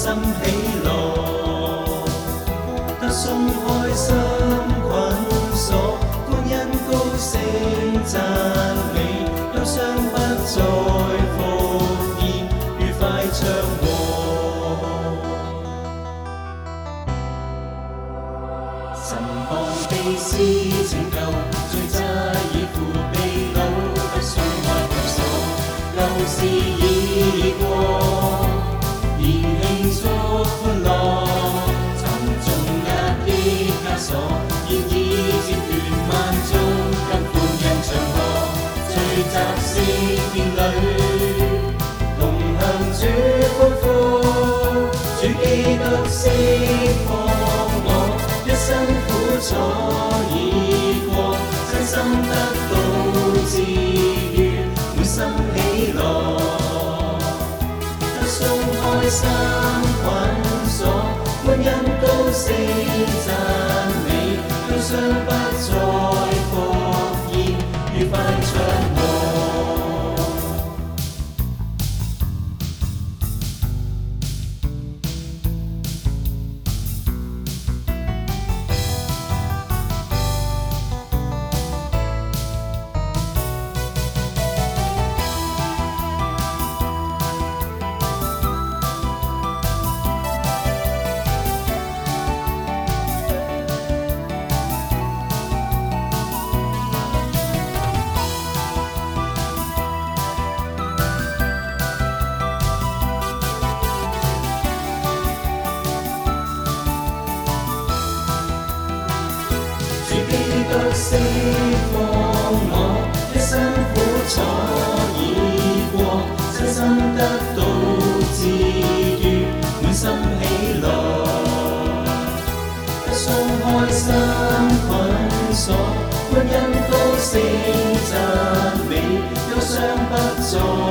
心喜乐，得松开心捆锁，观音高声赞美，忧伤不再复现，愉快唱和。神放悲施拯救，罪责已苦悲恼，得松开捆锁，旧事已过。愿庆祝欢乐，沉重一的枷锁，愿已折断万重，更欢欣唱乐，聚集诗篇里，同向主欢呼，主基督释放我，一生苦楚已过，真心得到自由。三捆锁，沒人都四赞美，都伤不再。释放我，一生苦楚已过，真心得到治愈，满心喜乐。不松开心捆锁，观音高声赞美，忧伤不再。